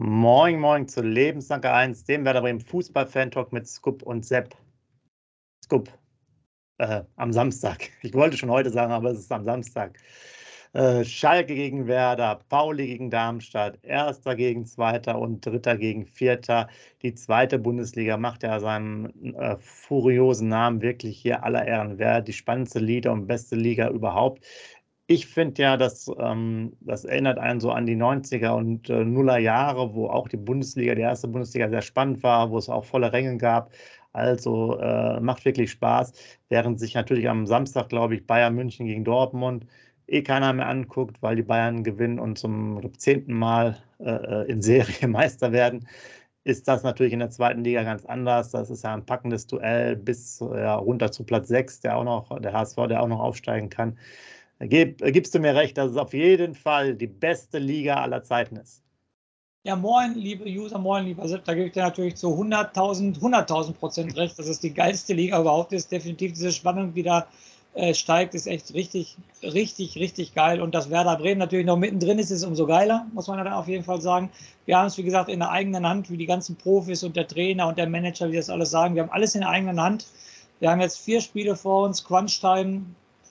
Moin, moin zu Lebensdanke 1, dem Werder Bremen Fußball-Fan-Talk mit Scoop und Sepp. Scoop, äh, am Samstag. Ich wollte schon heute sagen, aber es ist am Samstag. Äh, Schalke gegen Werder, Pauli gegen Darmstadt, Erster gegen Zweiter und Dritter gegen Vierter. Die zweite Bundesliga macht ja seinem äh, furiosen Namen wirklich hier aller Ehren wert. Die spannendste Liga und beste Liga überhaupt ich finde ja, dass ähm, das erinnert einen so an die 90er und äh, Nuller Jahre, wo auch die Bundesliga, die erste Bundesliga sehr spannend war, wo es auch volle Ränge gab. Also äh, macht wirklich Spaß, während sich natürlich am Samstag, glaube ich, Bayern München gegen Dortmund eh keiner mehr anguckt, weil die Bayern gewinnen und zum zehnten Mal äh, äh in Serie Meister werden, ist das natürlich in der zweiten Liga ganz anders. Das ist ja ein packendes Duell bis ja, runter zu Platz 6, der auch noch, der HSV, der auch noch aufsteigen kann. Gib, gibst du mir recht, dass es auf jeden Fall die beste Liga aller Zeiten ist. Ja, moin, liebe User, moin, lieber Sepp, da gebe ich dir natürlich zu 100.000, 100.000 Prozent recht, dass es die geilste Liga überhaupt ist. Definitiv diese Spannung wieder äh, steigt, ist echt richtig, richtig, richtig geil. Und dass Werder Bremen natürlich noch mittendrin ist, ist umso geiler, muss man dann auf jeden Fall sagen. Wir haben es, wie gesagt, in der eigenen Hand, wie die ganzen Profis und der Trainer und der Manager, wie das alles sagen. Wir haben alles in der eigenen Hand. Wir haben jetzt vier Spiele vor uns, Crunch-Time,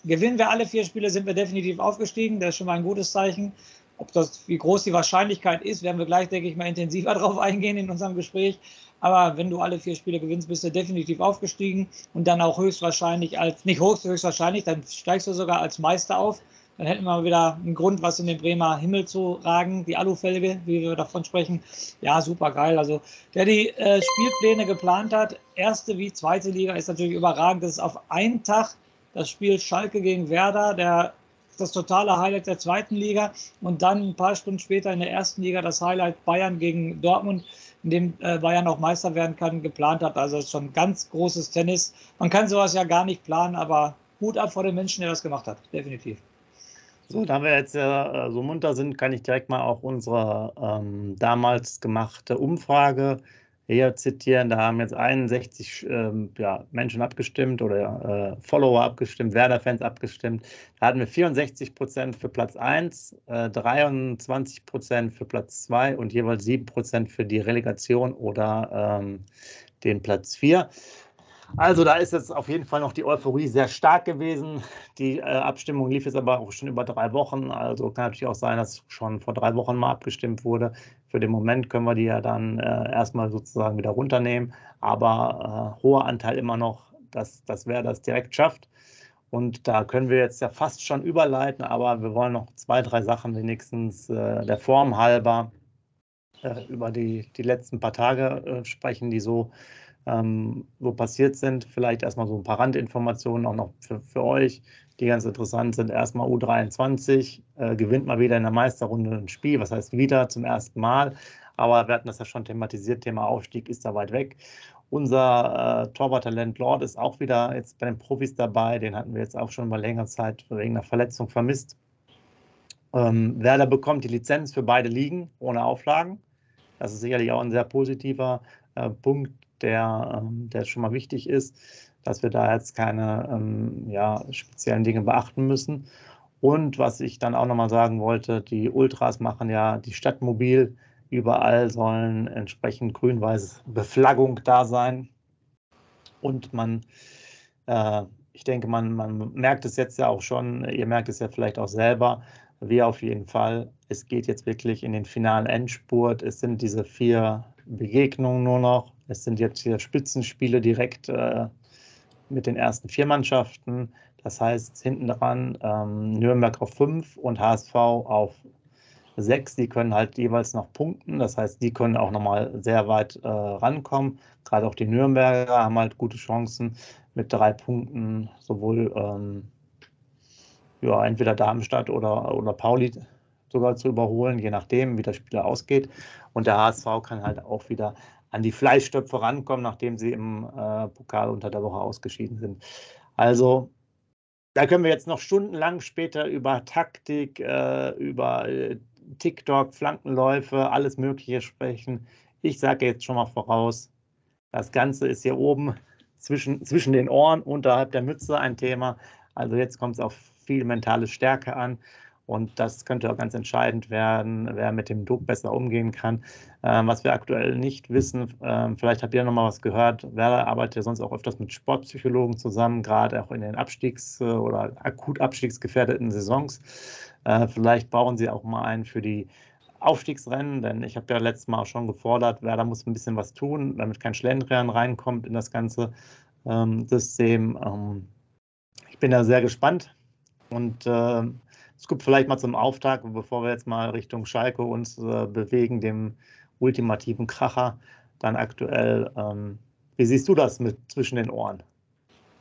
Gewinnen wir alle vier Spiele, sind wir definitiv aufgestiegen. Das ist schon mal ein gutes Zeichen. Ob das, wie groß die Wahrscheinlichkeit ist, werden wir gleich, denke ich mal, intensiver darauf eingehen in unserem Gespräch. Aber wenn du alle vier Spiele gewinnst, bist du definitiv aufgestiegen und dann auch höchstwahrscheinlich als, nicht höchst, höchstwahrscheinlich, dann steigst du sogar als Meister auf. Dann hätten wir wieder einen Grund, was in den Bremer Himmel zu ragen, die Alufelge, wie wir davon sprechen. Ja, super geil. Also, der die äh, Spielpläne geplant hat, erste wie zweite Liga, ist natürlich überragend. Das ist auf einen Tag das Spiel Schalke gegen Werder, der, das totale Highlight der zweiten Liga und dann ein paar Stunden später in der ersten Liga das Highlight Bayern gegen Dortmund, in dem äh, Bayern auch Meister werden kann, geplant hat. Also schon ganz großes Tennis. Man kann sowas ja gar nicht planen, aber Hut ab vor den Menschen, der das gemacht hat, definitiv. So, da wir jetzt äh, so munter sind, kann ich direkt mal auch unsere ähm, damals gemachte Umfrage hier zitieren. Da haben jetzt 61 ähm, ja, Menschen abgestimmt oder äh, Follower abgestimmt, Werder-Fans abgestimmt. Da hatten wir 64 Prozent für Platz 1, äh, 23 Prozent für Platz 2 und jeweils 7 Prozent für die Relegation oder ähm, den Platz 4. Also da ist jetzt auf jeden Fall noch die Euphorie sehr stark gewesen. Die äh, Abstimmung lief jetzt aber auch schon über drei Wochen. Also kann natürlich auch sein, dass schon vor drei Wochen mal abgestimmt wurde. Für den Moment können wir die ja dann äh, erstmal sozusagen wieder runternehmen. Aber äh, hoher Anteil immer noch, dass, dass wer das direkt schafft. Und da können wir jetzt ja fast schon überleiten, aber wir wollen noch zwei, drei Sachen wenigstens äh, der Form halber äh, über die, die letzten paar Tage äh, sprechen, die so ähm, so passiert sind. Vielleicht erstmal so ein paar Randinformationen auch noch für, für euch, die ganz interessant sind. Erstmal U23 äh, gewinnt mal wieder in der Meisterrunde ein Spiel, was heißt wieder zum ersten Mal. Aber wir hatten das ja schon thematisiert, Thema Aufstieg ist da weit weg. Unser äh, Torwarttalent Lord ist auch wieder jetzt bei den Profis dabei. Den hatten wir jetzt auch schon mal länger Zeit wegen einer Verletzung vermisst. Ähm, Werder bekommt die Lizenz für beide Ligen ohne Auflagen. Das ist sicherlich auch ein sehr positiver äh, Punkt der, ähm, der schon mal wichtig ist, dass wir da jetzt keine ähm, ja, speziellen Dinge beachten müssen. Und was ich dann auch nochmal sagen wollte, die Ultras machen ja die Stadt mobil. Überall sollen entsprechend grün-weiß Beflaggung da sein. Und man, äh, ich denke, man, man merkt es jetzt ja auch schon, ihr merkt es ja vielleicht auch selber, wir auf jeden Fall. Es geht jetzt wirklich in den finalen Endspurt. Es sind diese vier Begegnungen nur noch Es sind jetzt hier Spitzenspiele direkt äh, mit den ersten vier Mannschaften. Das heißt, hinten dran ähm, Nürnberg auf 5 und HSV auf 6. Die können halt jeweils noch punkten. Das heißt, die können auch nochmal sehr weit äh, rankommen. Gerade auch die Nürnberger haben halt gute Chancen mit drei Punkten, sowohl ähm, ja, entweder Darmstadt oder, oder Pauli sogar zu überholen, je nachdem, wie das Spiel ausgeht. Und der HSV kann halt auch wieder an die Fleischstöpfe rankommen, nachdem sie im äh, Pokal unter der Woche ausgeschieden sind. Also da können wir jetzt noch stundenlang später über Taktik, äh, über äh, TikTok, Flankenläufe, alles Mögliche sprechen. Ich sage jetzt schon mal voraus, das Ganze ist hier oben zwischen, zwischen den Ohren, unterhalb der Mütze ein Thema. Also jetzt kommt es auf viel mentale Stärke an. Und das könnte auch ganz entscheidend werden, wer mit dem Druck besser umgehen kann. Ähm, was wir aktuell nicht wissen, ähm, vielleicht habt ihr noch mal was gehört, Werder arbeitet ja sonst auch öfters mit Sportpsychologen zusammen, gerade auch in den Abstiegs- oder akut abstiegsgefährdeten Saisons. Äh, vielleicht bauen sie auch mal einen für die Aufstiegsrennen, denn ich habe ja letztes Mal auch schon gefordert, Werder muss ein bisschen was tun, damit kein Schlendrian reinkommt in das ganze ähm, System. Ähm, ich bin da sehr gespannt und äh, es gibt vielleicht mal zum Auftakt, bevor wir jetzt mal Richtung Schalke uns äh, bewegen, dem ultimativen Kracher, dann aktuell. Ähm, wie siehst du das mit zwischen den Ohren?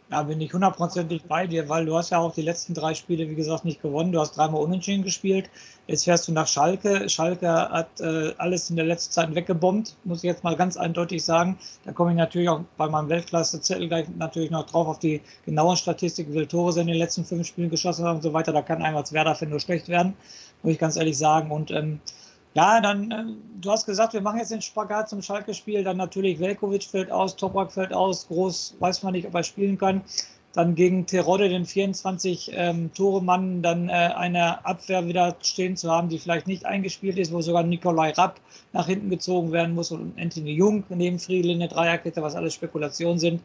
Da bin ich hundertprozentig bei dir, weil du hast ja auch die letzten drei Spiele, wie gesagt, nicht gewonnen. Du hast dreimal unentschieden gespielt. Jetzt fährst du nach Schalke. Schalke hat äh, alles in der letzten Zeit weggebombt, muss ich jetzt mal ganz eindeutig sagen. Da komme ich natürlich auch bei meinem Weltklasse-Zettel gleich natürlich noch drauf auf die genaue Statistik, wie viele Tore sie in den letzten fünf Spielen geschossen haben und so weiter. Da kann einem als Werder-Fan nur schlecht werden, muss ich ganz ehrlich sagen. Und ähm, ja, dann, äh, du hast gesagt, wir machen jetzt den Spagat zum Schalke-Spiel. Dann natürlich Velkovic fällt aus, Toprak fällt aus, Groß weiß man nicht, ob er spielen kann. Dann gegen Terodde den 24 ähm, dann äh, eine Abwehr wieder stehen zu haben, die vielleicht nicht eingespielt ist, wo sogar Nikolai Rapp nach hinten gezogen werden muss und Anthony Jung neben Friedel in der Dreierkette, was alles Spekulationen sind.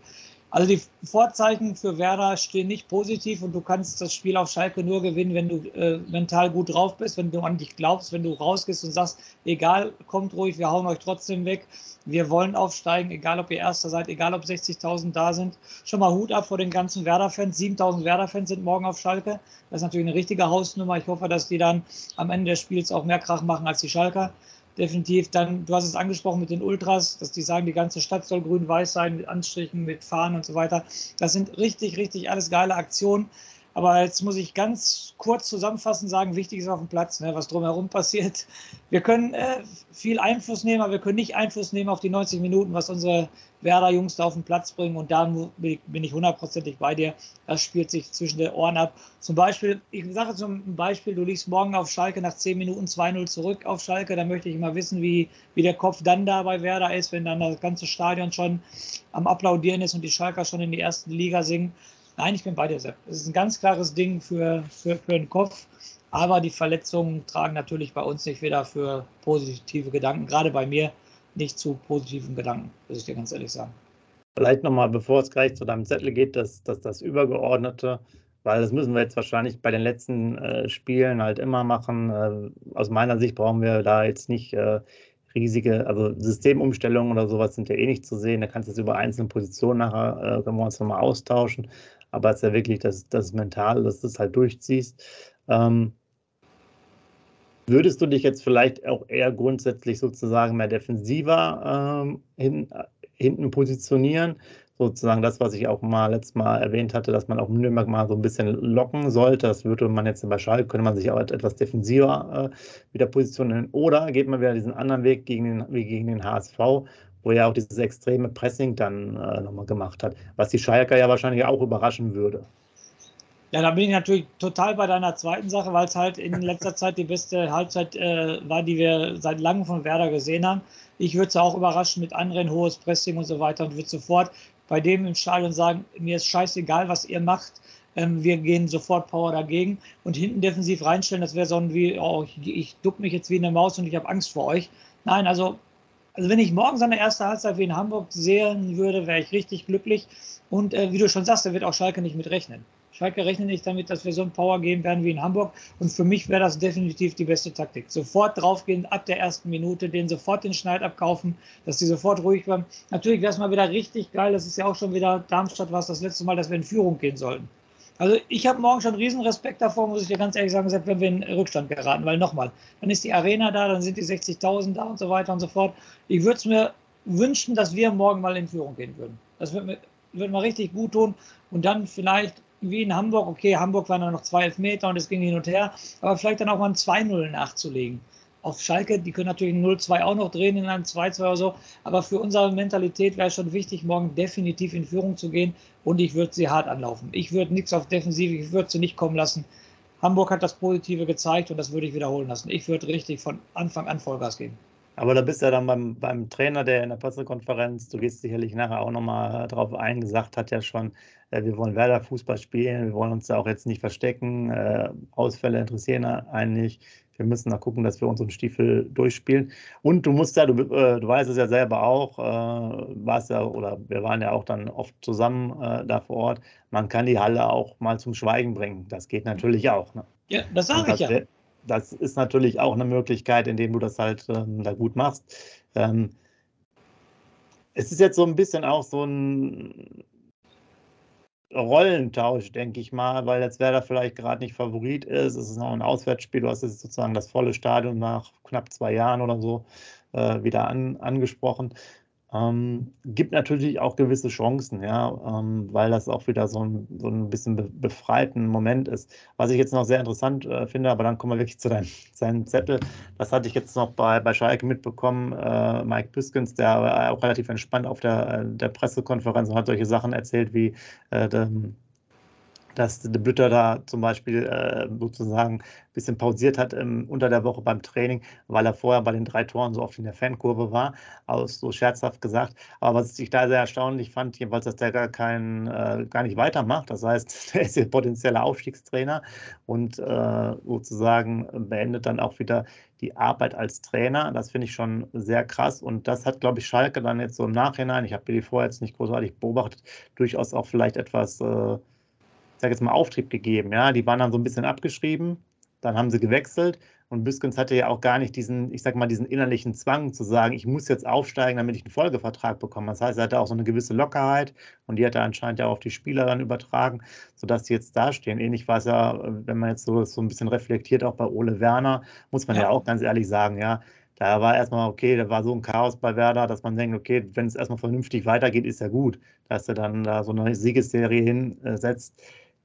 Also die Vorzeichen für Werder stehen nicht positiv und du kannst das Spiel auf Schalke nur gewinnen, wenn du äh, mental gut drauf bist, wenn du an dich glaubst, wenn du rausgehst und sagst, egal, kommt ruhig, wir hauen euch trotzdem weg. Wir wollen aufsteigen, egal ob ihr Erster seid, egal ob 60.000 da sind. Schon mal Hut ab vor den ganzen Werder-Fans. 7.000 Werder-Fans sind morgen auf Schalke. Das ist natürlich eine richtige Hausnummer. Ich hoffe, dass die dann am Ende des Spiels auch mehr Krach machen als die Schalker definitiv dann, du hast es angesprochen mit den Ultras, dass die sagen, die ganze Stadt soll grün-weiß sein, mit Anstrichen, mit Fahnen und so weiter. Das sind richtig, richtig alles geile Aktionen. Aber jetzt muss ich ganz kurz zusammenfassend sagen, wichtig ist auf dem Platz, ne, was drumherum passiert. Wir können äh, viel Einfluss nehmen, aber wir können nicht Einfluss nehmen auf die 90 Minuten, was unsere Werder-Jungs da auf den Platz bringen. Und da bin ich hundertprozentig bei dir. Das spielt sich zwischen den Ohren ab. Zum Beispiel, ich sage zum Beispiel, du liegst morgen auf Schalke nach 10 Minuten 2-0 zurück auf Schalke. Da möchte ich mal wissen, wie, wie der Kopf dann da bei Werder ist, wenn dann das ganze Stadion schon am Applaudieren ist und die Schalker schon in die ersten Liga singen. Nein, ich bin bei dir, Sepp. Es ist ein ganz klares Ding für, für, für den Kopf. Aber die Verletzungen tragen natürlich bei uns nicht wieder für positive Gedanken, gerade bei mir nicht zu positiven Gedanken, muss ich dir ganz ehrlich sagen. Vielleicht nochmal, bevor es gleich zu deinem Zettel geht, dass, dass das Übergeordnete, weil das müssen wir jetzt wahrscheinlich bei den letzten äh, Spielen halt immer machen. Äh, aus meiner Sicht brauchen wir da jetzt nicht äh, riesige, also Systemumstellungen oder sowas sind ja eh nicht zu sehen. Da kannst du es über einzelne Positionen nachher, äh, können wir uns nochmal austauschen aber es ist ja wirklich das, das Mental, dass du es halt durchziehst. Ähm, würdest du dich jetzt vielleicht auch eher grundsätzlich sozusagen mehr defensiver ähm, hin, hinten positionieren? Sozusagen das, was ich auch mal letztes Mal erwähnt hatte, dass man auch Nürnberg mal so ein bisschen locken sollte. Das würde man jetzt bei Schalke, könnte man sich auch etwas defensiver äh, wieder positionieren. Oder geht man wieder diesen anderen Weg gegen den, wie gegen den HSV, wo er auch dieses extreme Pressing dann äh, nochmal gemacht hat, was die Schalker ja wahrscheinlich auch überraschen würde. Ja, da bin ich natürlich total bei deiner zweiten Sache, weil es halt in letzter Zeit die beste Halbzeit äh, war, die wir seit langem von Werder gesehen haben. Ich würde es auch überraschen mit anderen hohes Pressing und so weiter und würde sofort bei dem im Stadion sagen, mir ist scheißegal, was ihr macht. Ähm, wir gehen sofort Power dagegen und hinten defensiv reinstellen, das wäre so ein wie, oh, ich, ich duck mich jetzt wie eine Maus und ich habe Angst vor euch. Nein, also also wenn ich morgen seine erste Halbzeit wie in Hamburg sehen würde, wäre ich richtig glücklich. Und äh, wie du schon sagst, da wird auch Schalke nicht mit rechnen. Schalke rechnet nicht damit, dass wir so ein Power geben werden wie in Hamburg. Und für mich wäre das definitiv die beste Taktik. Sofort draufgehen ab der ersten Minute, den sofort den Schneid abkaufen, dass die sofort ruhig werden. Natürlich wäre es mal wieder richtig geil. Das ist ja auch schon wieder Darmstadt, was das letzte Mal, dass wir in Führung gehen sollten. Also ich habe morgen schon riesen Respekt davor, muss ich dir ganz ehrlich sagen, selbst wenn wir in Rückstand geraten, weil nochmal, dann ist die Arena da, dann sind die 60.000 da und so weiter und so fort. Ich würde es mir wünschen, dass wir morgen mal in Führung gehen würden. Das würde mir, würde mir richtig gut tun und dann vielleicht wie in Hamburg, okay, Hamburg waren dann noch zwei Elfmeter und es ging hin und her, aber vielleicht dann auch mal ein 2-0 nachzulegen. Auf Schalke, die können natürlich ein 0-2 auch noch drehen in einem 2-2 oder so, aber für unsere Mentalität wäre es schon wichtig, morgen definitiv in Führung zu gehen und ich würde sie hart anlaufen. Ich würde nichts auf Defensive, ich würde sie nicht kommen lassen. Hamburg hat das Positive gezeigt und das würde ich wiederholen lassen. Ich würde richtig von Anfang an Vollgas geben. Aber da bist du ja dann beim, beim Trainer, der in der Pressekonferenz, du gehst sicherlich nachher auch nochmal drauf ein, gesagt hat ja schon, äh, wir wollen Werder Fußball spielen, wir wollen uns da auch jetzt nicht verstecken, äh, Ausfälle interessieren einen nicht. Wir müssen da gucken, dass wir unseren Stiefel durchspielen. Und du musst ja, du, äh, du weißt es ja selber auch, äh, warst ja, oder wir waren ja auch dann oft zusammen äh, da vor Ort. Man kann die Halle auch mal zum Schweigen bringen. Das geht natürlich auch. Ne? Ja, das sage ich ja das ist natürlich auch eine Möglichkeit, indem du das halt ähm, da gut machst. Ähm, es ist jetzt so ein bisschen auch so ein Rollentausch, denke ich mal, weil jetzt wer da vielleicht gerade nicht Favorit ist. Es ist noch ein Auswärtsspiel. Du hast jetzt sozusagen das volle Stadion nach knapp zwei Jahren oder so äh, wieder an, angesprochen. Ähm, gibt natürlich auch gewisse Chancen, ja, ähm, weil das auch wieder so ein, so ein bisschen be befreiten Moment ist. Was ich jetzt noch sehr interessant äh, finde, aber dann kommen wir wirklich zu deinem, seinem Zettel. Das hatte ich jetzt noch bei, bei Schalke mitbekommen. Äh, Mike Biskens, der auch relativ entspannt auf der, der Pressekonferenz und hat solche Sachen erzählt wie äh, dass De Bütter da zum Beispiel äh, sozusagen ein bisschen pausiert hat im, unter der Woche beim Training, weil er vorher bei den drei Toren so oft in der Fankurve war, aus so scherzhaft gesagt. Aber was ich da sehr erstaunlich fand, jedenfalls, dass der gar, kein, äh, gar nicht weitermacht. Das heißt, der ist ja potenzieller Aufstiegstrainer und äh, sozusagen beendet dann auch wieder die Arbeit als Trainer. Das finde ich schon sehr krass. Und das hat, glaube ich, Schalke dann jetzt so im Nachhinein, ich habe die vorher jetzt nicht großartig beobachtet, durchaus auch vielleicht etwas sage jetzt mal, Auftrieb gegeben. Ja, die waren dann so ein bisschen abgeschrieben, dann haben sie gewechselt und Büskens hatte ja auch gar nicht diesen, ich sag mal, diesen innerlichen Zwang zu sagen, ich muss jetzt aufsteigen, damit ich einen Folgevertrag bekomme. Das heißt, er hatte auch so eine gewisse Lockerheit und die hat er anscheinend ja auch auf die Spieler dann übertragen, sodass sie jetzt dastehen. Ähnlich war es ja, wenn man jetzt so, so ein bisschen reflektiert, auch bei Ole Werner, muss man ja, ja auch ganz ehrlich sagen, ja, da war erstmal, okay, da war so ein Chaos bei Werder, dass man denkt, okay, wenn es erstmal vernünftig weitergeht, ist ja gut, dass er dann da so eine Siegesserie hinsetzt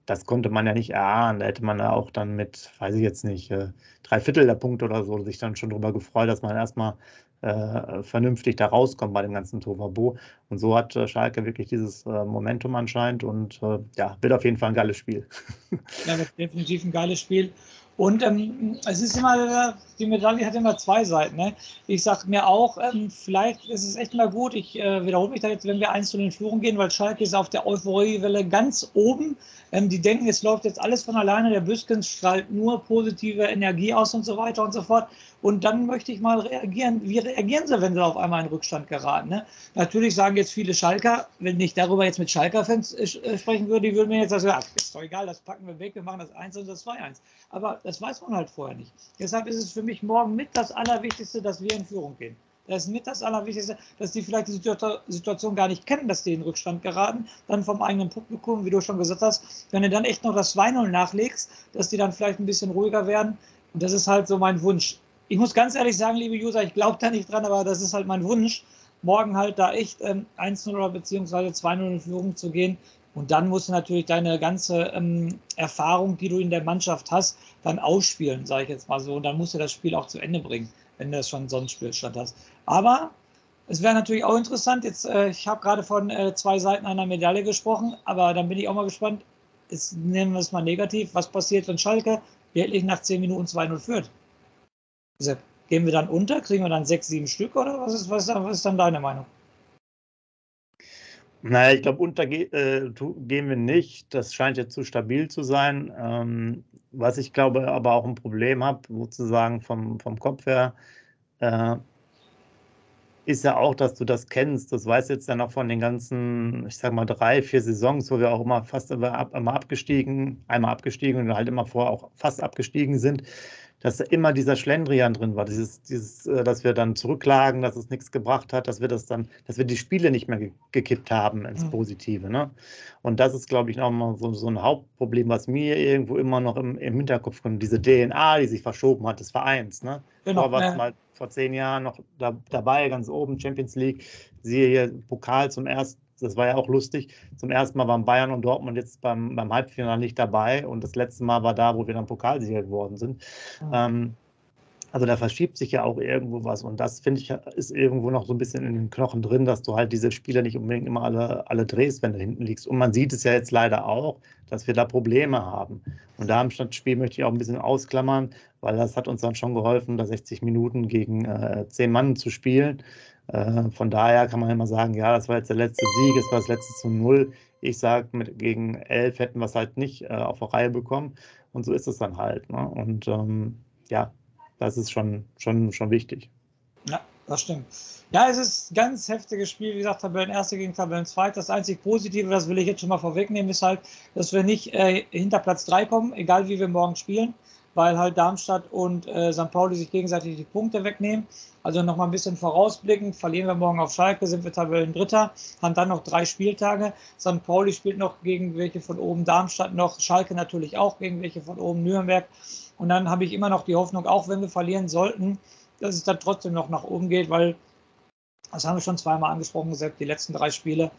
das konnte man ja nicht erahnen. Da hätte man ja auch dann mit, weiß ich jetzt nicht, äh, drei Viertel der Punkte oder so sich dann schon darüber gefreut, dass man erstmal äh, vernünftig da rauskommt bei dem ganzen Tovabo. Und so hat äh, Schalke wirklich dieses äh, Momentum anscheinend und äh, ja, wird auf jeden Fall ein geiles Spiel. ja, wird definitiv ein geiles Spiel. Und ähm, es ist immer, die Medaille hat immer zwei Seiten. Ne? Ich sage mir auch, ähm, vielleicht ist es echt mal gut, ich äh, wiederhole mich da jetzt, wenn wir einzeln in Führung gehen, weil Schalke ist auf der Euphoriewelle ganz oben. Ähm, die denken, es läuft jetzt alles von alleine, der Büskens strahlt nur positive Energie aus und so weiter und so fort. Und dann möchte ich mal reagieren. Wie reagieren sie, wenn sie auf einmal in Rückstand geraten? Ne? Natürlich sagen jetzt viele Schalker, wenn ich darüber jetzt mit Schalker-Fans äh, sprechen würde, die würden mir jetzt sagen, ja, ist doch egal, das packen wir weg, wir machen das 1 und das 2-1. Aber das weiß man halt vorher nicht. Deshalb ist es für mich morgen mit das Allerwichtigste, dass wir in Führung gehen. Das ist mit das Allerwichtigste, dass die vielleicht die Situation gar nicht kennen, dass die in Rückstand geraten, dann vom eigenen Publikum, wie du schon gesagt hast, wenn du dann echt noch das 2-0 nachlegst, dass die dann vielleicht ein bisschen ruhiger werden. Und das ist halt so mein Wunsch ich muss ganz ehrlich sagen, liebe User, ich glaube da nicht dran, aber das ist halt mein Wunsch, morgen halt da echt ähm, 1-0 oder beziehungsweise 2-0 in Führung zu gehen. Und dann musst du natürlich deine ganze ähm, Erfahrung, die du in der Mannschaft hast, dann ausspielen, sage ich jetzt mal so. Und dann musst du das Spiel auch zu Ende bringen, wenn du das schon so einen Spielstand hast. Aber es wäre natürlich auch interessant, jetzt, äh, ich habe gerade von äh, zwei Seiten einer Medaille gesprochen, aber dann bin ich auch mal gespannt, jetzt nehmen wir es mal negativ, was passiert, wenn Schalke wirklich nach 10 Minuten 2-0 führt? Sepp, gehen wir dann unter? Kriegen wir dann sechs, sieben Stück oder was ist, was, was ist dann deine Meinung? Naja, ich glaube, unter äh, gehen wir nicht. Das scheint jetzt zu stabil zu sein. Ähm, was ich glaube, aber auch ein Problem habe, sozusagen vom, vom Kopf her, äh, ist ja auch, dass du das kennst. Das weißt jetzt ja noch von den ganzen, ich sag mal, drei, vier Saisons, wo wir auch immer fast immer, ab, immer abgestiegen, einmal abgestiegen und halt immer vorher auch fast abgestiegen sind dass da immer dieser Schlendrian drin war, dieses, dieses, äh, dass wir dann zurücklagen, dass es nichts gebracht hat, dass wir das dann, dass wir die Spiele nicht mehr gekippt haben ins mhm. Positive. Ne? Und das ist, glaube ich, nochmal so, so ein Hauptproblem, was mir irgendwo immer noch im, im Hinterkopf kommt, diese DNA, die sich verschoben hat des Vereins. Ne? Genau, vor, was ja. mal vor zehn Jahren noch da, dabei, ganz oben, Champions League, siehe hier Pokal zum ersten das war ja auch lustig. Zum ersten Mal waren Bayern und Dortmund jetzt beim, beim Halbfinale nicht dabei und das letzte Mal war da, wo wir dann Pokalsieger geworden sind. Mhm. Ähm, also da verschiebt sich ja auch irgendwo was und das finde ich ist irgendwo noch so ein bisschen in den Knochen drin, dass du halt diese Spieler nicht unbedingt immer alle, alle drehst, wenn du hinten liegst. Und man sieht es ja jetzt leider auch, dass wir da Probleme haben. Und Darmstadt-Spiel möchte ich auch ein bisschen ausklammern, weil das hat uns dann schon geholfen, da 60 Minuten gegen äh, 10 Mann zu spielen. Äh, von daher kann man immer sagen, ja, das war jetzt der letzte Sieg, es war das letzte zu null. Ich sage, gegen elf hätten wir es halt nicht äh, auf der Reihe bekommen. Und so ist es dann halt. Ne? Und ähm, ja, das ist schon, schon, schon wichtig. Ja, das stimmt. Ja, es ist ein ganz heftiges Spiel. Wie gesagt, Tabellen Erste gegen Tabellen Zweite. Das einzig Positive, das will ich jetzt schon mal vorwegnehmen, ist halt, dass wir nicht äh, hinter Platz 3 kommen, egal wie wir morgen spielen weil halt Darmstadt und äh, St. Pauli sich gegenseitig die Punkte wegnehmen. Also nochmal ein bisschen vorausblickend, verlieren wir morgen auf Schalke, sind wir Tabellendritter, haben dann noch drei Spieltage. St. Pauli spielt noch gegen welche von oben, Darmstadt noch, Schalke natürlich auch gegen welche von oben, Nürnberg. Und dann habe ich immer noch die Hoffnung, auch wenn wir verlieren sollten, dass es dann trotzdem noch nach oben geht, weil das haben wir schon zweimal angesprochen, selbst die letzten drei Spiele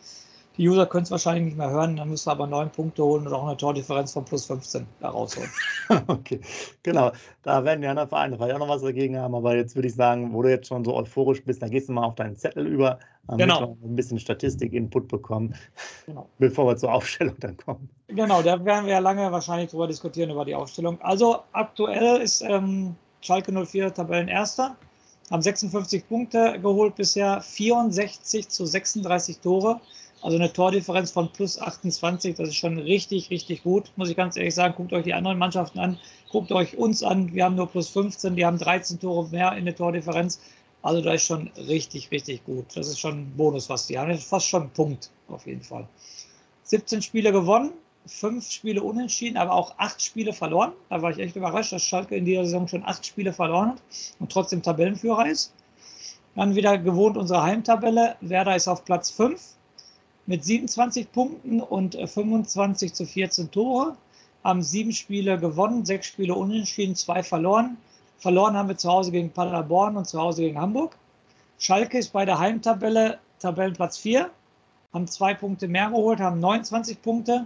die User können es wahrscheinlich nicht mehr hören, dann müssen wir aber neun Punkte holen und auch eine Tordifferenz von plus 15 da rausholen. okay, genau. Da werden die anderen Vereine vielleicht auch noch was dagegen haben, aber jetzt würde ich sagen, wo du jetzt schon so euphorisch bist, dann gehst du mal auf deinen Zettel über, damit genau. wir ein bisschen Statistik-Input bekommen, genau. bevor wir zur Aufstellung dann kommen. Genau, da werden wir ja lange wahrscheinlich drüber diskutieren, über die Aufstellung. Also aktuell ist ähm, Schalke 04 Tabellenerster haben 56 Punkte geholt bisher, 64 zu 36 Tore. Also eine Tordifferenz von plus 28, das ist schon richtig, richtig gut, muss ich ganz ehrlich sagen. Guckt euch die anderen Mannschaften an, guckt euch uns an. Wir haben nur plus 15, die haben 13 Tore mehr in der Tordifferenz. Also da ist schon richtig, richtig gut. Das ist schon ein Bonus, was die haben. Das ist fast schon ein Punkt, auf jeden Fall. 17 Spiele gewonnen, 5 Spiele unentschieden, aber auch 8 Spiele verloren. Da war ich echt überrascht, dass Schalke in dieser Saison schon 8 Spiele verloren hat und trotzdem Tabellenführer ist. Dann wieder gewohnt unsere Heimtabelle. Werder ist auf Platz 5 mit 27 Punkten und 25 äh, zu 14 Tore. Haben sieben Spiele gewonnen, sechs Spiele unentschieden, zwei verloren. Verloren haben wir zu Hause gegen Paderborn und zu Hause gegen Hamburg. Schalke ist bei der Heimtabelle Tabellenplatz 4, haben zwei Punkte mehr geholt, haben 29 Punkte,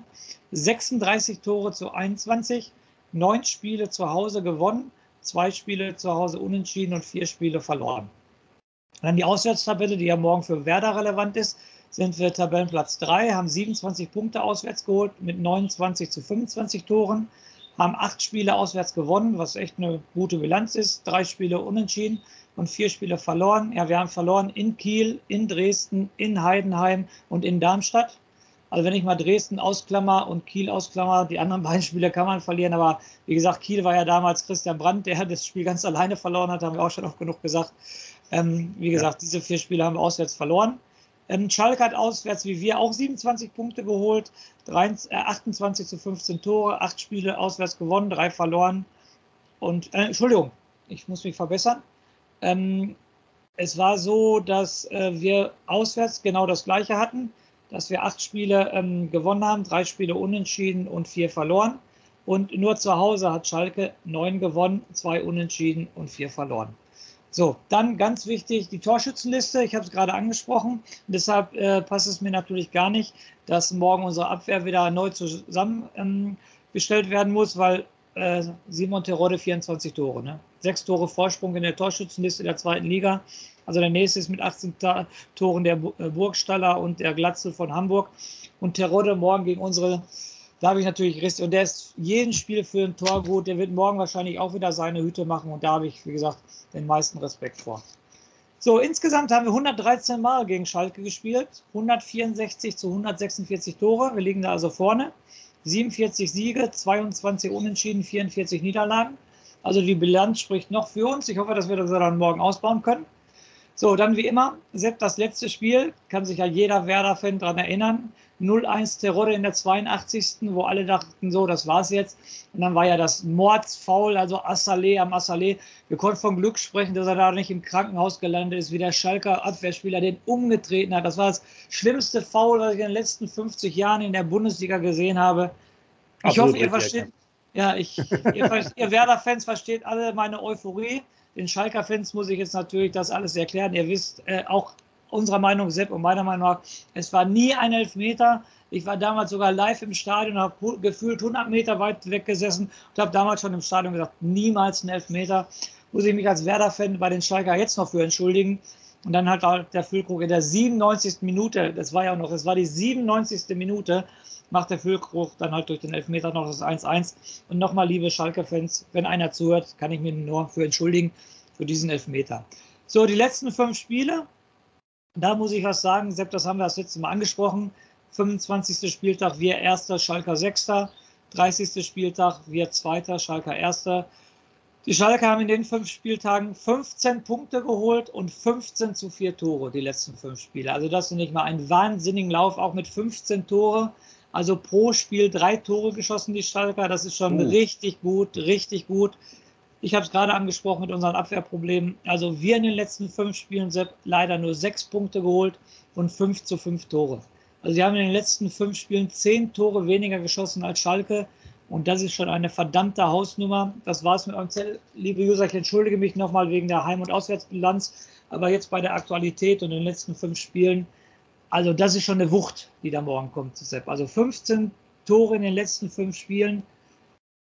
36 Tore zu 21, neun Spiele zu Hause gewonnen, zwei Spiele zu Hause unentschieden und vier Spiele verloren. Dann die Auswärtstabelle, die ja morgen für Werder relevant ist sind wir Tabellenplatz 3, haben 27 Punkte auswärts geholt mit 29 zu 25 Toren, haben acht Spiele auswärts gewonnen, was echt eine gute Bilanz ist, drei Spiele unentschieden und vier Spiele verloren. Ja, wir haben verloren in Kiel, in Dresden, in Heidenheim und in Darmstadt. Also wenn ich mal Dresden ausklammer und Kiel ausklammer, die anderen beiden Spiele kann man verlieren, aber wie gesagt, Kiel war ja damals Christian Brandt, der das Spiel ganz alleine verloren hat, haben wir auch schon oft genug gesagt. Ähm, wie gesagt, ja. diese vier Spiele haben wir auswärts verloren. Ähm, Schalke hat auswärts wie wir auch 27 Punkte geholt, 23, äh, 28 zu 15 Tore, 8 Spiele auswärts gewonnen, 3 verloren. Und, äh, Entschuldigung, ich muss mich verbessern. Ähm, es war so, dass äh, wir auswärts genau das Gleiche hatten, dass wir 8 Spiele ähm, gewonnen haben, 3 Spiele unentschieden und 4 verloren. Und nur zu Hause hat Schalke 9 gewonnen, 2 unentschieden und 4 verloren. So, dann ganz wichtig die Torschützenliste. Ich habe es gerade angesprochen. Deshalb äh, passt es mir natürlich gar nicht, dass morgen unsere Abwehr wieder neu zusammengestellt ähm, werden muss, weil äh, Simon Terodde 24 Tore. Ne? Sechs Tore Vorsprung in der Torschützenliste der zweiten Liga. Also der nächste ist mit 18 Toren der äh, Burgstaller und der Glatzel von Hamburg. Und Terodde morgen gegen unsere da habe ich natürlich richtig. Und der ist jeden Spiel für ein Tor gut. Der wird morgen wahrscheinlich auch wieder seine Hüte machen. Und da habe ich, wie gesagt, den meisten Respekt vor. So, insgesamt haben wir 113 Mal gegen Schalke gespielt. 164 zu 146 Tore. Wir liegen da also vorne. 47 Siege, 22 Unentschieden, 44 Niederlagen. Also die Bilanz spricht noch für uns. Ich hoffe, dass wir das dann morgen ausbauen können. So, dann wie immer, selbst das letzte Spiel, kann sich ja jeder Werder-Fan daran erinnern. 0-1 Terror in der 82. wo alle dachten, so, das war's jetzt. Und dann war ja das Mordsfaul, also Assalé am Assalé. Wir konnten von Glück sprechen, dass er da nicht im Krankenhaus gelandet ist, wie der Schalker Abwehrspieler den umgetreten hat. Das war das schlimmste Foul, was ich in den letzten 50 Jahren in der Bundesliga gesehen habe. Ich Absolut hoffe, ihr versteht. Ja, ich, ihr, ihr Werder-Fans versteht alle meine Euphorie. Den Schalker-Fans muss ich jetzt natürlich das alles erklären. Ihr wisst, äh, auch unserer Meinung, Sepp und meiner Meinung nach, es war nie ein Elfmeter. Ich war damals sogar live im Stadion, habe gefühlt 100 Meter weit weg gesessen und habe damals schon im Stadion gesagt, niemals ein Elfmeter. Muss ich mich als Werder-Fan bei den Schalker jetzt noch für entschuldigen. Und dann hat auch der Füllkrug in der 97. Minute, das war ja auch noch, es war die 97. Minute, macht der Füllkrug dann halt durch den Elfmeter noch das 1-1. Und nochmal, liebe Schalke-Fans, wenn einer zuhört, kann ich mich nur für entschuldigen, für diesen Elfmeter. So, die letzten fünf Spiele, da muss ich was sagen, Sepp, das haben wir das letzte Mal angesprochen. 25. Spieltag, wir Erster, Schalker Sechster. 30. Spieltag, wir Zweiter, Schalker Erster. Die Schalker haben in den fünf Spieltagen 15 Punkte geholt und 15 zu 4 Tore, die letzten fünf Spiele. Also das ist nicht mal ein wahnsinnigen Lauf, auch mit 15 Tore. Also pro Spiel drei Tore geschossen, die Schalker. Das ist schon uh. richtig gut, richtig gut. Ich habe es gerade angesprochen mit unseren Abwehrproblemen. Also wir in den letzten fünf Spielen Sepp, leider nur sechs Punkte geholt und fünf zu fünf Tore. Also sie haben in den letzten fünf Spielen zehn Tore weniger geschossen als Schalke. Und das ist schon eine verdammte Hausnummer. Das war es mit eurem Zell. Liebe User, ich entschuldige mich nochmal wegen der Heim- und Auswärtsbilanz. Aber jetzt bei der Aktualität und den letzten fünf Spielen, also das ist schon eine Wucht, die da morgen kommt, Sepp. Also 15 Tore in den letzten fünf Spielen.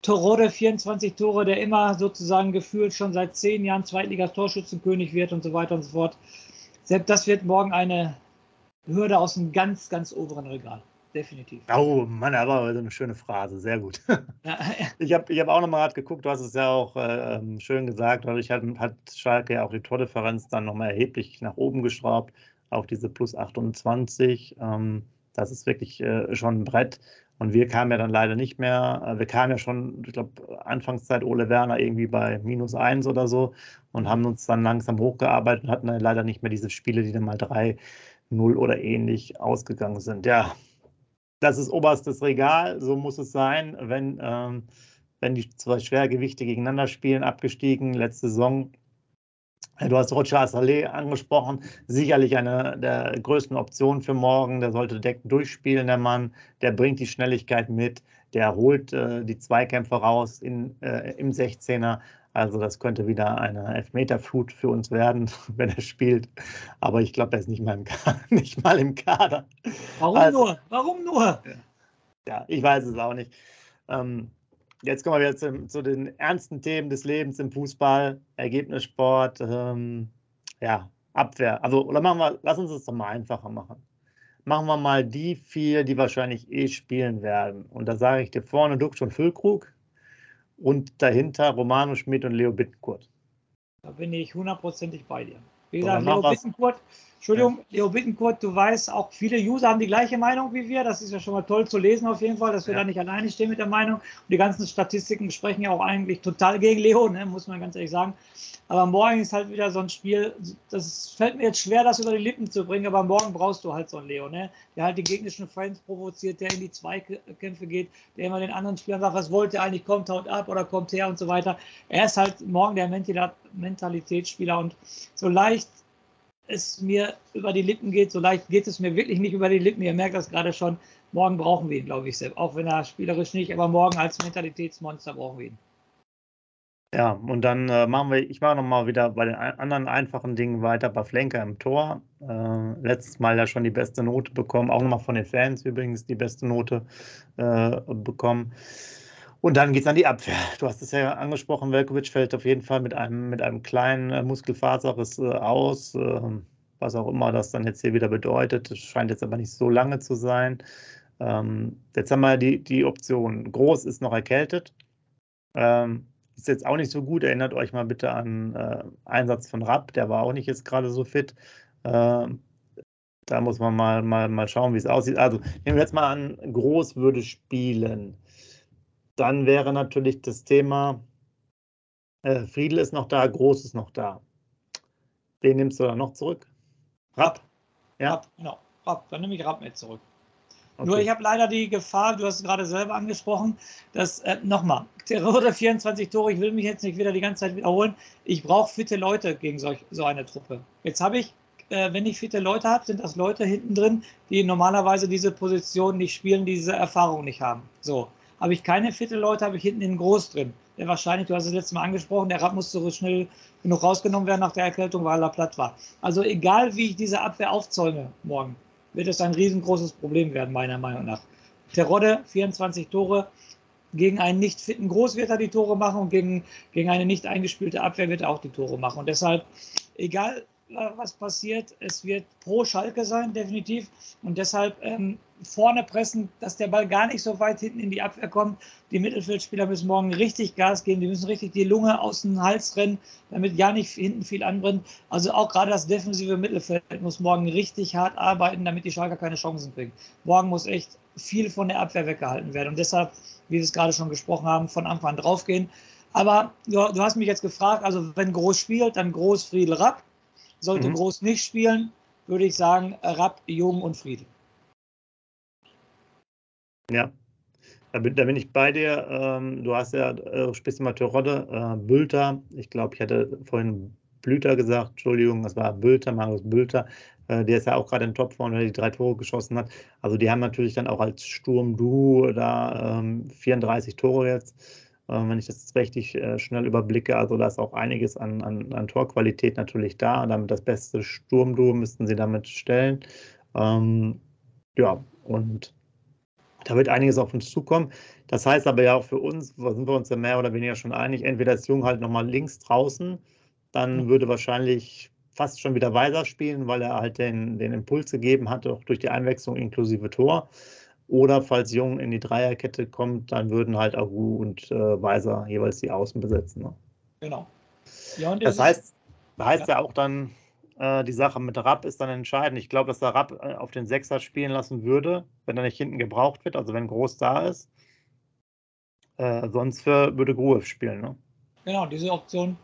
Torode 24 Tore, der immer sozusagen gefühlt schon seit zehn Jahren Zweitligas-Torschützenkönig wird und so weiter und so fort. Selbst das wird morgen eine Hürde aus einem ganz, ganz oberen Regal. Definitiv. Oh Mann, aber so eine schöne Phrase, sehr gut. Ja, ja. Ich habe ich hab auch nochmal geguckt, du hast es ja auch äh, schön gesagt, dadurch hat, hat Schalke ja auch die Tordifferenz dann nochmal erheblich nach oben geschraubt, auf diese plus 28. Ähm, das ist wirklich äh, schon ein Brett. Und wir kamen ja dann leider nicht mehr. Äh, wir kamen ja schon, ich glaube, Anfangszeit Ole Werner irgendwie bei minus eins oder so und haben uns dann langsam hochgearbeitet und hatten dann leider nicht mehr diese Spiele, die dann mal 3, 0 oder ähnlich ausgegangen sind. Ja, das ist oberstes Regal, so muss es sein, wenn, ähm, wenn die zwei Schwergewichte gegeneinander spielen, abgestiegen, letzte Saison Du hast Roger Saleh angesprochen, sicherlich eine der größten Optionen für morgen. Der sollte decken durchspielen, der Mann. Der bringt die Schnelligkeit mit, der holt äh, die Zweikämpfe raus in, äh, im 16er. Also das könnte wieder eine Elfmeterflut für uns werden, wenn er spielt. Aber ich glaube, er ist nicht mal im, Kader, nicht mal im Kader. Warum also, nur? Warum nur? Ja, ich weiß es auch nicht. Ähm, Jetzt kommen wir wieder zu, zu, den ernsten Themen des Lebens im Fußball, Ergebnissport, ähm, ja, Abwehr. Also, oder machen wir, lass uns das doch mal einfacher machen. Machen wir mal die vier, die wahrscheinlich eh spielen werden. Und da sage ich dir vorne Dux und Füllkrug und dahinter Romano Schmidt und Leo Bittenkurt. Da bin ich hundertprozentig bei dir. Wie gesagt, Leo Bittenkurt, Entschuldigung, Leo Bittenkurt, du weißt, auch viele User haben die gleiche Meinung wie wir. Das ist ja schon mal toll zu lesen auf jeden Fall, dass wir ja. da nicht alleine stehen mit der Meinung. Und die ganzen Statistiken sprechen ja auch eigentlich total gegen Leo, ne, muss man ganz ehrlich sagen. Aber morgen ist halt wieder so ein Spiel, das fällt mir jetzt schwer, das über die Lippen zu bringen, aber morgen brauchst du halt so einen Leo, ne? der halt die gegnerischen Fans provoziert, der in die Zweikämpfe geht, der immer den anderen Spielern sagt, was wollt ihr eigentlich, kommt, haut ab oder kommt her und so weiter. Er ist halt morgen der Mentalitätsspieler und so leicht es mir über die Lippen geht, so leicht geht es mir wirklich nicht über die Lippen. Ihr merkt das gerade schon. Morgen brauchen wir ihn, glaube ich, selbst. Auch wenn er spielerisch nicht, aber morgen als Mentalitätsmonster brauchen wir ihn. Ja, und dann äh, machen wir, ich mache nochmal wieder bei den anderen einfachen Dingen weiter, bei Flenker im Tor. Äh, letztes Mal ja schon die beste Note bekommen, auch nochmal von den Fans übrigens die beste Note äh, bekommen. Und dann geht es an die Abwehr. Du hast es ja angesprochen, Velkovic fällt auf jeden Fall mit einem, mit einem kleinen äh, Muskelfaserriss äh, aus. Äh, was auch immer das dann jetzt hier wieder bedeutet. Das scheint jetzt aber nicht so lange zu sein. Ähm, jetzt haben wir die, die Option. Groß ist noch erkältet. Ähm, ist jetzt auch nicht so gut. Erinnert euch mal bitte an äh, Einsatz von Rapp. Der war auch nicht jetzt gerade so fit. Ähm, da muss man mal, mal, mal schauen, wie es aussieht. Also nehmen wir jetzt mal an, Groß würde spielen. Dann wäre natürlich das Thema, äh, Friedel ist noch da, Groß ist noch da. Den nimmst du dann noch zurück? Rapp. Ja. Rapp, genau. Rapp. Dann nehme ich Rapp mit zurück. Okay. Nur ich habe leider die Gefahr, du hast es gerade selber angesprochen, dass, äh, nochmal, Terror 24 Tore, ich will mich jetzt nicht wieder die ganze Zeit wiederholen. Ich brauche fitte Leute gegen solch, so eine Truppe. Jetzt habe ich, äh, wenn ich fitte Leute habe, sind das Leute hinten drin, die normalerweise diese Position nicht spielen, die diese Erfahrung nicht haben. So. Habe ich keine fitte Leute, habe ich hinten den Groß drin. Der wahrscheinlich, du hast es letztes Mal angesprochen, der Rad musste so schnell genug rausgenommen werden nach der Erkältung, weil er platt war. Also egal, wie ich diese Abwehr aufzäume morgen, wird es ein riesengroßes Problem werden, meiner Meinung nach. Terodde, 24 Tore, gegen einen nicht fitten Groß wird er die Tore machen und gegen, gegen eine nicht eingespielte Abwehr wird er auch die Tore machen. Und deshalb, egal was passiert. Es wird pro Schalke sein, definitiv. Und deshalb ähm, vorne pressen, dass der Ball gar nicht so weit hinten in die Abwehr kommt. Die Mittelfeldspieler müssen morgen richtig Gas geben. Die müssen richtig die Lunge aus dem Hals rennen, damit ja nicht hinten viel anbrennt. Also auch gerade das defensive Mittelfeld muss morgen richtig hart arbeiten, damit die Schalker keine Chancen kriegen. Morgen muss echt viel von der Abwehr weggehalten werden. Und deshalb, wie wir es gerade schon gesprochen haben, von Anfang an draufgehen. Aber du, du hast mich jetzt gefragt, also wenn Groß spielt, dann Groß, Friedel, Rapp. Sollte mhm. Groß nicht spielen, würde ich sagen, Rapp, Jung und Friedel. Ja, da bin, da bin, ich bei dir. Ähm, du hast ja, äh, sprichst immer Terodde, äh, Bülter. Ich glaube, ich hatte vorhin Blüter gesagt, Entschuldigung, das war Bülter, Marius Bülter. Äh, der ist ja auch gerade in Topform, weil er die drei Tore geschossen hat. Also die haben natürlich dann auch als Sturm-Duo da ähm, 34 Tore jetzt. Ähm, wenn ich das richtig äh, schnell überblicke. Also da ist auch einiges an, an, an Torqualität natürlich da. Damit das beste Sturmduo müssten sie damit stellen. Ähm, ja, und da wird einiges auf uns zukommen. Das heißt aber ja auch für uns, da sind wir uns ja mehr oder weniger schon einig, entweder ist Jung halt nochmal links draußen, dann würde wahrscheinlich fast schon wieder Weiser spielen, weil er halt den, den Impuls gegeben hat, auch durch die Einwechslung inklusive Tor. Oder falls Jung in die Dreierkette kommt, dann würden halt Agu und äh, Weiser jeweils die Außen besetzen. Ne? Genau. Ja, das heißt, heißt ja. ja auch dann, äh, die Sache mit Rapp ist dann entscheidend. Ich glaube, dass der Rapp äh, auf den Sechser spielen lassen würde, wenn er nicht hinten gebraucht wird, also wenn Groß da ist. Äh, sonst für, würde Gruev spielen. Ne? Genau, diese Option.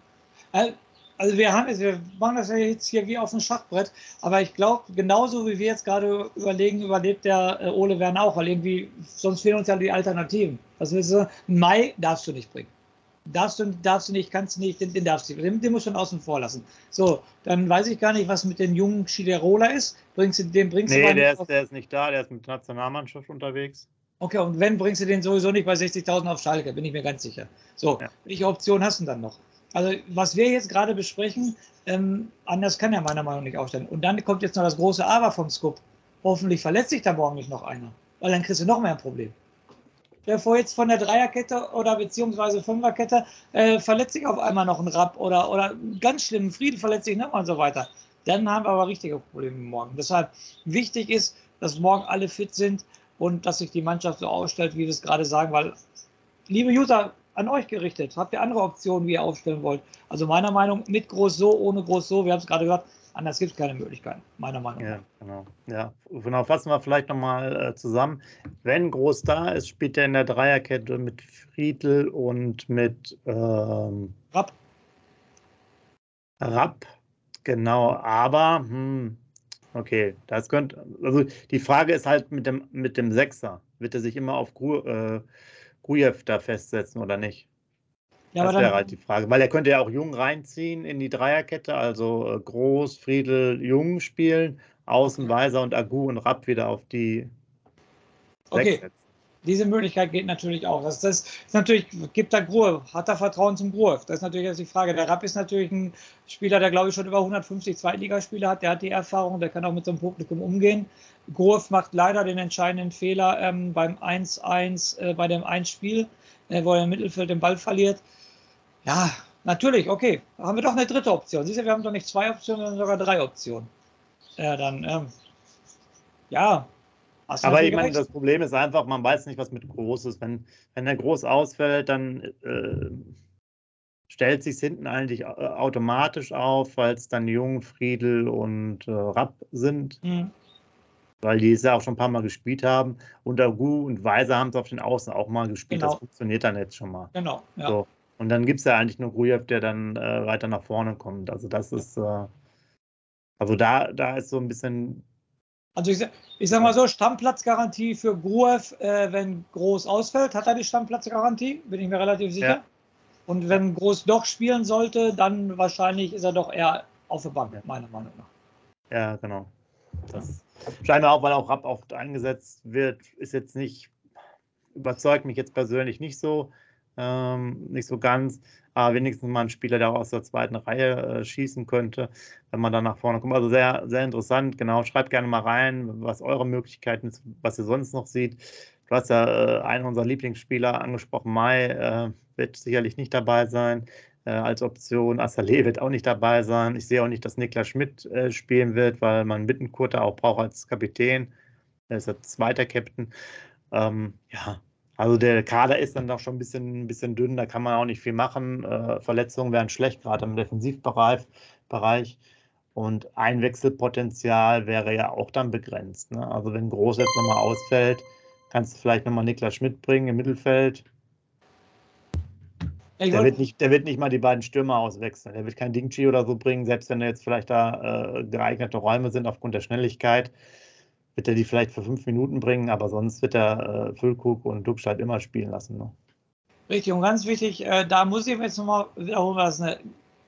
Äh, also wir haben wir machen das ja jetzt hier wie auf dem Schachbrett, aber ich glaube, genauso wie wir jetzt gerade überlegen, überlebt der äh, Ole Werner auch, weil irgendwie, sonst fehlen uns ja die Alternativen. Willst du? Mai darfst du nicht bringen. Darfst du, darfst du nicht, kannst du nicht, den, den darfst du den, den musst du außen vor lassen. So, dann weiß ich gar nicht, was mit dem jungen Schiderola ist. Bringst du, den bringst nee, du der ist, der ist nicht da, der ist mit der Nationalmannschaft unterwegs. Okay, und wenn, bringst du den sowieso nicht bei 60.000 auf Schalke, bin ich mir ganz sicher. So, ja. welche Option hast du dann noch? Also was wir jetzt gerade besprechen, ähm, anders kann er meiner Meinung nach nicht aufstellen. Und dann kommt jetzt noch das große Aber vom Scoop. Hoffentlich verletzt sich da morgen nicht noch einer, weil dann kriegst du noch mehr ein Problem. Der vor jetzt von der Dreierkette oder beziehungsweise Fünferkette äh, verletzt sich auf einmal noch ein Rapp oder, oder ganz schlimm, Frieden verletzt sich nochmal und so weiter. Dann haben wir aber richtige Probleme morgen. Deshalb wichtig ist, dass morgen alle fit sind und dass sich die Mannschaft so ausstellt, wie wir es gerade sagen, weil, liebe User, an euch gerichtet. Habt ihr andere Optionen, wie ihr aufstellen wollt? Also meiner Meinung mit groß so, ohne groß so. Wir haben es gerade gehört. Anders gibt es keine Möglichkeiten, meiner Meinung nach. Ja, genau. Ja, genau. Fassen wir vielleicht nochmal äh, zusammen. Wenn Groß da ist, spielt er in der Dreierkette mit Friedel und mit ähm, Rapp. Rapp, genau. Aber, hm, okay, das könnte, also die Frage ist halt mit dem, mit dem Sechser. Wird er sich immer auf Gru, äh, Grujew da festsetzen oder nicht? Ja, das wäre halt die Frage, weil er könnte ja auch Jung reinziehen in die Dreierkette, also äh, Groß, Friedel, Jung spielen, Außen, Weiser und Agu und Rapp wieder auf die okay. setzen. Diese Möglichkeit geht natürlich auch. Das, das ist natürlich, gibt da Gruev, hat er Vertrauen zum Gruev? Das ist natürlich jetzt die Frage. Der Rapp ist natürlich ein Spieler, der glaube ich schon über 150 Zweitligaspiele hat. Der hat die Erfahrung, der kann auch mit so einem Publikum umgehen. Grof macht leider den entscheidenden Fehler ähm, beim 1-1 äh, bei dem Einspiel, äh, wo er im Mittelfeld den Ball verliert. Ja, natürlich, okay. Haben wir doch eine dritte Option. Siehst du, wir haben doch nicht zwei Optionen, sondern sogar drei Optionen. Ja, dann, ähm, ja. Aber ich meine, das Problem ist einfach, man weiß nicht, was mit Groß ist. Wenn, wenn der Groß ausfällt, dann äh, stellt sich hinten eigentlich äh, automatisch auf, weil es dann Jung, Friedel und äh, Rapp sind. Mhm weil die es ja auch schon ein paar Mal gespielt haben. Und Agu und Weiser haben es auf den Außen auch mal gespielt. Genau. Das funktioniert dann jetzt schon mal. Genau. Ja. So. Und dann gibt es ja eigentlich nur Grujew, der dann äh, weiter nach vorne kommt. Also das ist, äh, Also da, da ist so ein bisschen. Also ich, ich sag mal so, Stammplatzgarantie für Gruev, äh, wenn Groß ausfällt, hat er die Stammplatzgarantie, bin ich mir relativ sicher. Ja. Und wenn Groß doch spielen sollte, dann wahrscheinlich ist er doch eher auf der Bank, meiner Meinung nach. Ja, genau. Das scheinbar auch, weil auch Rapp oft eingesetzt wird, ist jetzt nicht, überzeugt mich jetzt persönlich nicht so, ähm, nicht so ganz. Aber wenigstens mal ein Spieler, der auch aus der zweiten Reihe äh, schießen könnte, wenn man dann nach vorne kommt. Also sehr, sehr interessant. Genau, schreibt gerne mal rein, was eure Möglichkeiten sind, was ihr sonst noch seht. Du hast ja äh, einen unserer Lieblingsspieler angesprochen, Mai, äh, wird sicherlich nicht dabei sein äh, als Option. Assalé wird auch nicht dabei sein. Ich sehe auch nicht, dass Niklas Schmidt äh, spielen wird, weil man Bittenkurter auch braucht als Kapitän. Er ist der zweite Captain. Ähm, ja, also der Kader ist dann doch schon ein bisschen, ein bisschen dünn, da kann man auch nicht viel machen. Äh, Verletzungen wären schlecht, gerade im Defensivbereich. Bereich. Und Einwechselpotenzial wäre ja auch dann begrenzt. Ne? Also wenn Groß jetzt nochmal ausfällt, kannst du vielleicht nochmal Niklas Schmidt bringen im Mittelfeld. Der wird, nicht, der wird nicht mal die beiden Stürmer auswechseln. Der wird kein Dingchi oder so bringen, selbst wenn da jetzt vielleicht da äh, geeignete Räume sind aufgrund der Schnelligkeit, wird er die vielleicht für fünf Minuten bringen, aber sonst wird er äh, Füllkrug und Dubstadt immer spielen lassen. Ne? Richtig, und ganz wichtig, äh, da muss ich jetzt nochmal wiederholen, das ist eine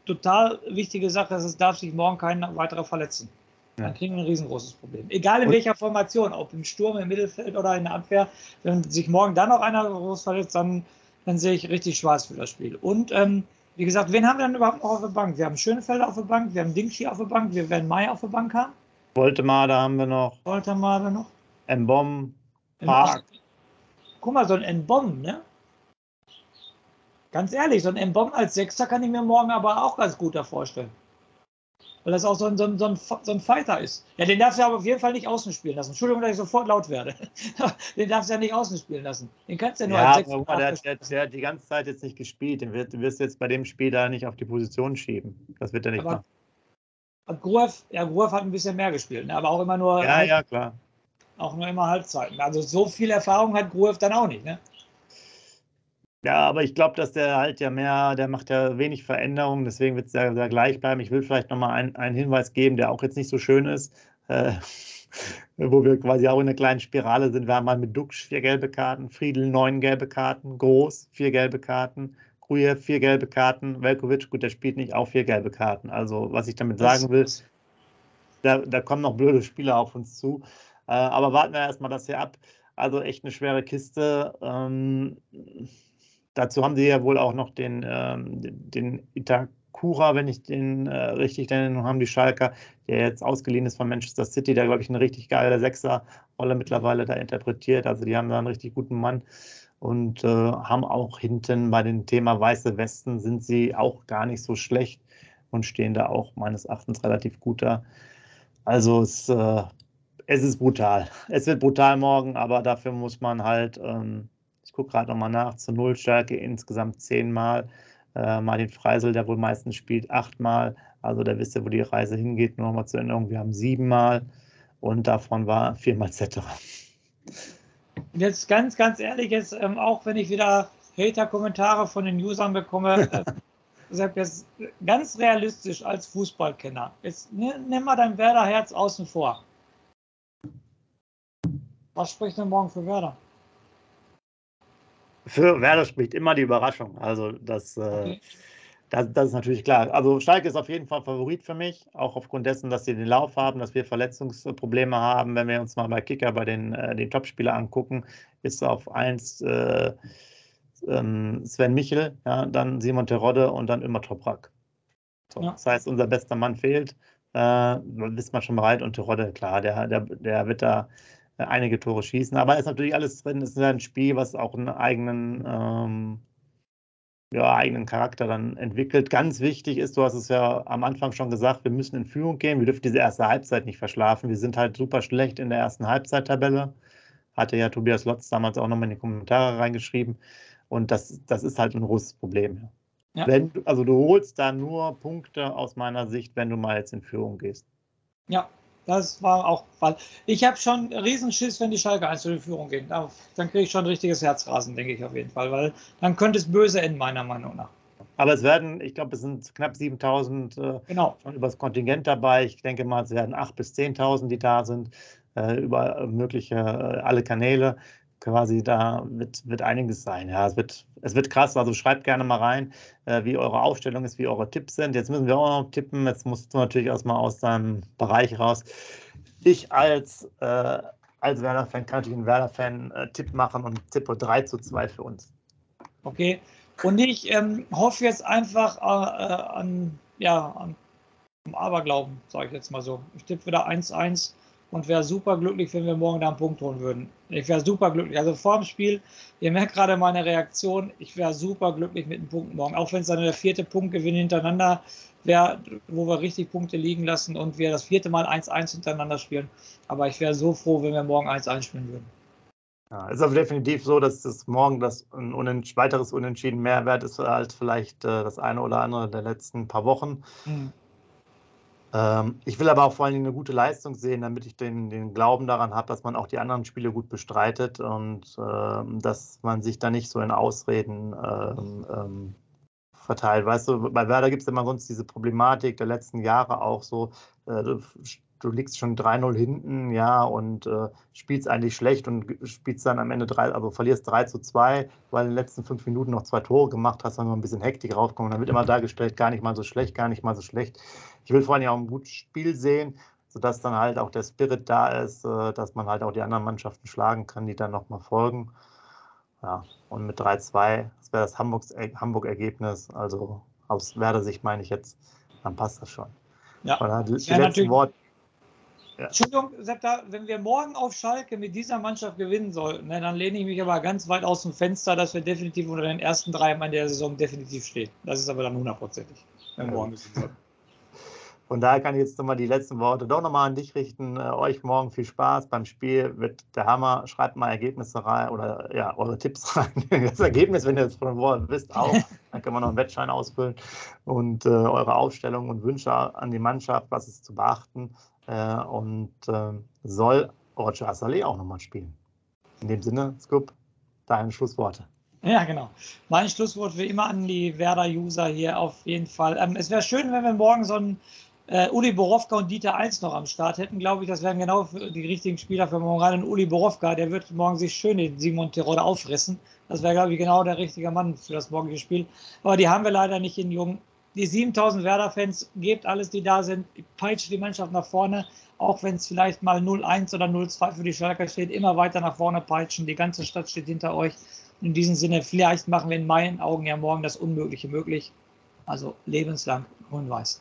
total wichtige Sache, es darf sich morgen kein weiterer verletzen. Dann kriegen wir ein riesengroßes Problem. Egal in und, welcher Formation, ob im Sturm, im Mittelfeld oder in der Abwehr, wenn sich morgen dann noch einer groß verletzt, dann dann sehe ich richtig schwarz für das Spiel. Und ähm, wie gesagt, wen haben wir dann überhaupt noch auf der Bank? Wir haben Schönfelder auf der Bank, wir haben Dingschi auf der Bank, wir werden Mai auf der Bank haben. Voltemade haben wir noch. Voltemade noch. Mbom, Park. Guck mal, so ein Mbom, ne? Ganz ehrlich, so ein Mbom als Sechster kann ich mir morgen aber auch ganz gut da vorstellen weil das auch so ein, so, ein, so, ein, so ein Fighter ist. Ja, den darfst du aber auf jeden Fall nicht außen spielen lassen. Entschuldigung, dass ich sofort laut werde. den darfst du ja nicht außen spielen lassen. Den kannst du ja nur ja, als Sechs aber der, der, der, hat die ganze Zeit jetzt nicht gespielt. Den wird, du wirst jetzt bei dem Spiel da nicht auf die Position schieben. Das wird er nicht aber, machen. Gruev, ja, Gruev hat ein bisschen mehr gespielt, ne? aber auch immer nur. Ja, ja, klar. Auch nur immer Halbzeiten. Also so viel Erfahrung hat Gruev dann auch nicht, ne? Ja, aber ich glaube, dass der halt ja mehr, der macht ja wenig Veränderungen, deswegen wird es ja sehr gleich bleiben. Ich will vielleicht nochmal ein, einen Hinweis geben, der auch jetzt nicht so schön ist, äh, wo wir quasi auch in einer kleinen Spirale sind. Wir haben mal mit Dux vier gelbe Karten, Friedel neun gelbe Karten, Groß vier gelbe Karten, Grujew vier gelbe Karten, Velkovic, gut, der spielt nicht, auch vier gelbe Karten. Also, was ich damit sagen will, da, da kommen noch blöde Spieler auf uns zu. Äh, aber warten wir erstmal das hier ab. Also echt eine schwere Kiste. Ähm, Dazu haben sie ja wohl auch noch den, ähm, den Itakura, wenn ich den äh, richtig nenne, haben die Schalker, der jetzt ausgeliehen ist von Manchester City, der, glaube ich, eine richtig geile Sechser-Rolle mittlerweile da interpretiert. Also die haben da einen richtig guten Mann und äh, haben auch hinten bei dem Thema Weiße Westen sind sie auch gar nicht so schlecht und stehen da auch meines Erachtens relativ gut da. Also es, äh, es ist brutal. Es wird brutal morgen, aber dafür muss man halt ähm, gucke gerade nochmal nach, zur Nullstärke insgesamt zehnmal. Äh, Martin Freisel, der wohl meistens spielt, achtmal. Also da wisst ihr, wo die Reise hingeht. Nur nochmal zur Erinnerung, wir haben siebenmal und davon war viermal Zetterer. Jetzt ganz, ganz ehrlich, jetzt ähm, auch wenn ich wieder Hater-Kommentare von den Usern bekomme, äh, sag jetzt ganz realistisch als Fußballkenner. Jetzt nimm mal dein Werder-Herz außen vor. Was spricht denn morgen für Werder? Für Werder spricht immer die Überraschung. Also das, äh, das, das, ist natürlich klar. Also Schalke ist auf jeden Fall Favorit für mich, auch aufgrund dessen, dass sie den Lauf haben, dass wir Verletzungsprobleme haben. Wenn wir uns mal bei Kicker bei den, äh, den Topspieler angucken, ist auf 1 äh, ähm, Sven Michel, ja, dann Simon Terodde und dann immer Toprak. So, ja. Das heißt, unser bester Mann fehlt. Äh, ist man schon bereit und Terodde, klar, der, der, der wird da einige Tore schießen. Aber es ist natürlich alles drin. Es ist ein Spiel, was auch einen eigenen, ähm, ja, eigenen Charakter dann entwickelt. Ganz wichtig ist, du hast es ja am Anfang schon gesagt, wir müssen in Führung gehen. Wir dürfen diese erste Halbzeit nicht verschlafen. Wir sind halt super schlecht in der ersten Halbzeittabelle. Hatte ja Tobias Lotz damals auch nochmal in die Kommentare reingeschrieben. Und das, das ist halt ein großes Problem. Ja. Wenn, also du holst da nur Punkte aus meiner Sicht, wenn du mal jetzt in Führung gehst. Ja, das war auch Fall. Ich habe schon Riesenschiss, wenn die Schalke 1 in Führung gehen. Dann kriege ich schon ein richtiges Herzrasen, denke ich auf jeden Fall, weil dann könnte es böse enden, meiner Meinung nach. Aber es werden, ich glaube, es sind knapp 7000 äh, genau. schon übers Kontingent dabei. Ich denke mal, es werden 8.000 bis 10.000, die da sind, äh, über mögliche, äh, alle Kanäle. Quasi da wird, wird einiges sein. Ja, es wird, es wird krass. Also schreibt gerne mal rein, äh, wie eure Aufstellung ist, wie eure Tipps sind. Jetzt müssen wir auch noch tippen. Jetzt musst du natürlich erstmal aus deinem Bereich raus. Ich als, äh, als Werder-Fan kann natürlich einen Werder-Fan-Tipp äh, machen und tippe 3 zu 2 für uns. Okay, und ich ähm, hoffe jetzt einfach äh, an, ja, an Aberglauben, sage ich jetzt mal so. Ich tippe wieder 1-1 und wäre super glücklich, wenn wir morgen da einen Punkt holen würden. Ich wäre super glücklich. Also vor dem Spiel, ihr merkt gerade meine Reaktion, ich wäre super glücklich mit einem Punkt morgen. Auch wenn es dann der vierte Punktgewinn hintereinander wäre, wo wir richtig Punkte liegen lassen und wir das vierte Mal 1-1 hintereinander spielen. Aber ich wäre so froh, wenn wir morgen 1-1 spielen würden. Ja, ist aber definitiv so, dass das morgen das ein unent weiteres Unentschieden mehr wert ist als vielleicht äh, das eine oder andere der letzten paar Wochen. Mhm. Ähm, ich will aber auch vor allen Dingen eine gute Leistung sehen, damit ich den, den Glauben daran habe, dass man auch die anderen Spiele gut bestreitet und äh, dass man sich da nicht so in Ausreden ähm, ähm, verteilt. Weißt du, bei Werder gibt es immer sonst diese Problematik der letzten Jahre auch so, äh, du liegst schon 3-0 hinten, ja, und äh, spielst eigentlich schlecht und spielst dann am Ende 3, also verlierst 3 zu 2, weil in den letzten fünf Minuten noch zwei Tore gemacht hast, dann noch ein bisschen Hektik raufkommen. Dann wird immer dargestellt, gar nicht mal so schlecht, gar nicht mal so schlecht. Ich will vor allem auch ein gutes Spiel sehen, sodass dann halt auch der Spirit da ist, äh, dass man halt auch die anderen Mannschaften schlagen kann, die dann nochmal folgen. Ja, und mit 3-2, das wäre das Hamburg-Ergebnis, also aus Werder-Sicht meine ich jetzt, dann passt das schon. Ja, die, die letzten Worte ja. Entschuldigung, Septa, wenn wir morgen auf Schalke mit dieser Mannschaft gewinnen sollten, ne, dann lehne ich mich aber ganz weit aus dem Fenster, dass wir definitiv unter den ersten drei in der Saison definitiv stehen. Das ist aber dann hundertprozentig, wenn wir morgen gewinnen sollten. Von daher kann ich jetzt nochmal die letzten Worte doch nochmal an dich richten. Äh, euch morgen viel Spaß beim Spiel, wird der Hammer. Schreibt mal Ergebnisse rein oder ja, eure Tipps rein. Das Ergebnis, wenn ihr es von vorher wisst, auch. Dann können wir noch einen Wettschein ausfüllen und äh, eure Aufstellung und Wünsche an die Mannschaft, was ist zu beachten. Äh, und äh, soll Roger Assalé auch nochmal spielen. In dem Sinne, Scoop, deine Schlussworte. Ja, genau. Mein Schlusswort wie immer an die Werder-User hier auf jeden Fall. Ähm, es wäre schön, wenn wir morgen so einen äh, Uli Borowka und Dieter 1 noch am Start hätten. Glaube ich, das wären genau die richtigen Spieler für morgen. Und Uli Borowka, der wird morgen sich schön den Simon Terodde auffressen. Das wäre, glaube ich, genau der richtige Mann für das morgige Spiel. Aber die haben wir leider nicht in Jung die 7000 Werder-Fans, gebt alles, die da sind, peitscht die Mannschaft nach vorne, auch wenn es vielleicht mal 0-1 oder 0-2 für die Schalker steht, immer weiter nach vorne peitschen, die ganze Stadt steht hinter euch. In diesem Sinne, vielleicht machen wir in meinen Augen ja morgen das Unmögliche möglich. Also lebenslang grün-weiß.